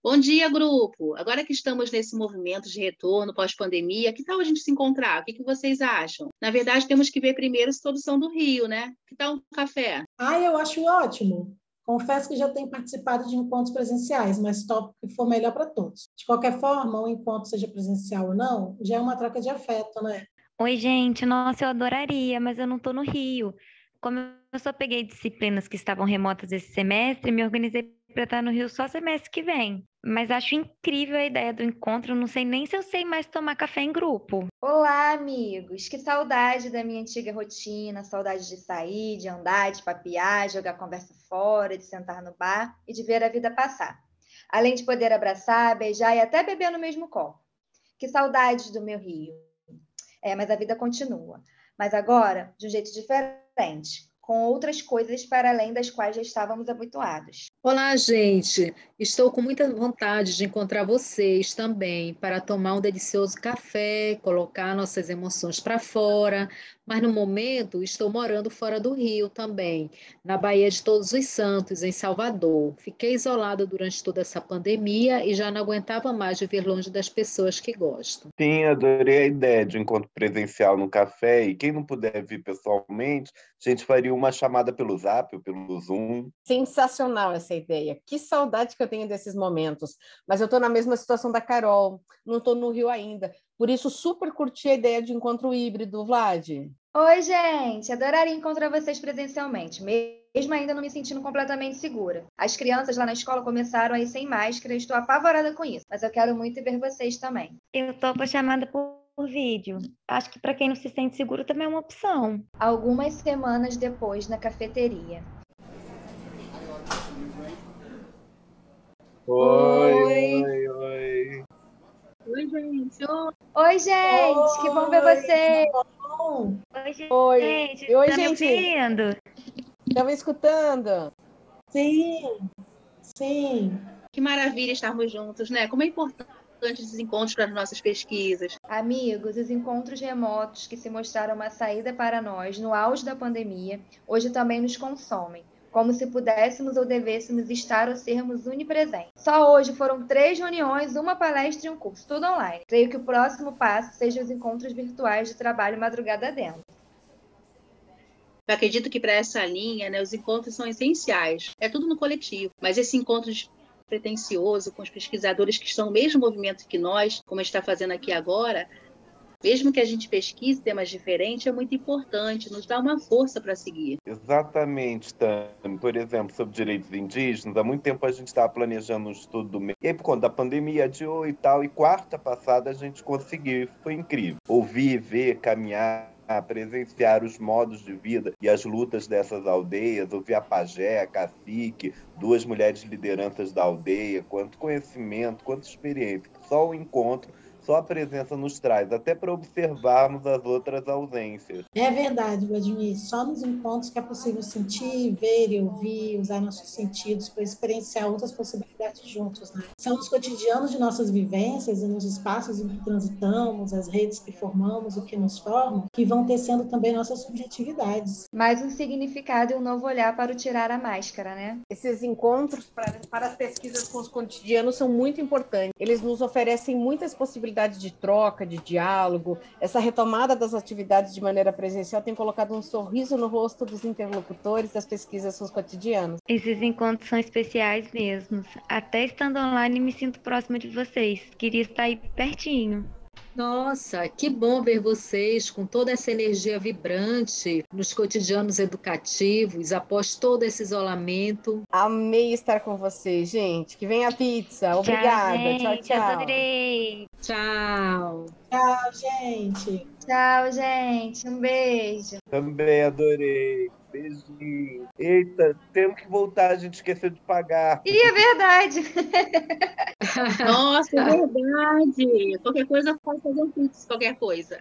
Bom dia, grupo! Agora que estamos nesse movimento de retorno pós-pandemia, que tal a gente se encontrar? O que, que vocês acham? Na verdade, temos que ver primeiro se todos são do Rio, né? Que tal um café? Ah, eu acho ótimo. Confesso que já tenho participado de encontros presenciais, mas topo que for melhor para todos. De qualquer forma, o encontro seja presencial ou não, já é uma troca de afeto, né? Oi, gente. Nossa, eu adoraria, mas eu não estou no Rio. Como eu só peguei disciplinas que estavam remotas esse semestre, me organizei estar no Rio só semestre que vem. Mas acho incrível a ideia do encontro, não sei nem se eu sei mais tomar café em grupo. Olá, amigos! Que saudade da minha antiga rotina, saudade de sair, de andar, de papiar, jogar conversa fora, de sentar no bar e de ver a vida passar. Além de poder abraçar, beijar e até beber no mesmo copo. Que saudades do meu Rio. É, mas a vida continua. Mas agora, de um jeito diferente com outras coisas para além das quais já estávamos habituados. Olá, gente! Estou com muita vontade de encontrar vocês também para tomar um delicioso café, colocar nossas emoções para fora, mas no momento estou morando fora do Rio também, na Baía de Todos os Santos, em Salvador. Fiquei isolada durante toda essa pandemia e já não aguentava mais viver longe das pessoas que gosto. Sim, adorei a ideia de encontro presencial no café e quem não puder vir pessoalmente, a gente faria uma chamada pelo Zap ou pelo Zoom. Sensacional essa ideia. Que saudade que eu tenho desses momentos. Mas eu estou na mesma situação da Carol, não estou no Rio ainda. Por isso, super curti a ideia de encontro híbrido, Vlad. Oi, gente! Adoraria encontrar vocês presencialmente, mesmo ainda não me sentindo completamente segura. As crianças lá na escola começaram a ir sem máscara e estou apavorada com isso, mas eu quero muito ver vocês também. Eu topo a chamada por por vídeo. Acho que para quem não se sente seguro também é uma opção. Algumas semanas depois, na cafeteria. Oi, oi, oi. Oi, gente! Oi, gente! Oi, que bom ver você! Oi, gente! Oi, gente! oi, tá gente. me Estão me escutando? Sim, sim. Que maravilha estarmos juntos, né? Como é importante esses encontros para as nossas pesquisas. Amigos, os encontros remotos que se mostraram uma saída para nós no auge da pandemia, hoje também nos consomem, como se pudéssemos ou devêssemos estar ou sermos unipresentes. Só hoje foram três reuniões, uma palestra e um curso, tudo online. Creio que o próximo passo seja os encontros virtuais de trabalho madrugada dentro. Eu acredito que para essa linha, né, os encontros são essenciais. É tudo no coletivo, mas esse encontro pretencioso com os pesquisadores que estão no mesmo movimento que nós, como está fazendo aqui agora, mesmo que a gente pesquise temas diferentes, é muito importante, nos dá uma força para seguir. Exatamente, Tami. Por exemplo, sobre direitos indígenas, há muito tempo a gente estava planejando um estudo do meio. E aí, por conta da pandemia, adiou e tal, e quarta passada a gente conseguiu, foi incrível. Ouvir, ver, caminhar a presenciar os modos de vida e as lutas dessas aldeias, ouvir a pajé, a cacique, duas mulheres lideranças da aldeia, quanto conhecimento, quanto experiência. Só o encontro só a presença nos traz, até para observarmos as outras ausências. É verdade, Vladimir. Só nos encontros que é possível sentir, ver e ouvir, usar nossos sentidos para experienciar outras possibilidades juntos. Né? São os cotidianos de nossas vivências e nos espaços em que transitamos, as redes que formamos, o que nos formam, que vão tecendo também nossas subjetividades. Mais um significado e um novo olhar para o tirar a máscara, né? Esses encontros para, para as pesquisas com os cotidianos são muito importantes. Eles nos oferecem muitas possibilidades de troca, de diálogo, essa retomada das atividades de maneira presencial tem colocado um sorriso no rosto dos interlocutores das pesquisas seus cotidianos. Esses encontros são especiais mesmo. Até estando online, me sinto próxima de vocês. Queria estar aí pertinho. Nossa, que bom ver vocês com toda essa energia vibrante nos cotidianos educativos, após todo esse isolamento. Amei estar com vocês, gente. Que venha a pizza. Obrigada. Tchau, tchau. tchau. Adorei. Tchau. Tchau, gente. Tchau, gente. Um beijo. Também adorei. Beijinho. Eita, temos que voltar, a gente esqueceu de pagar. Ih, é verdade. Nossa, é verdade. Qualquer coisa pode fazer um pix, qualquer coisa.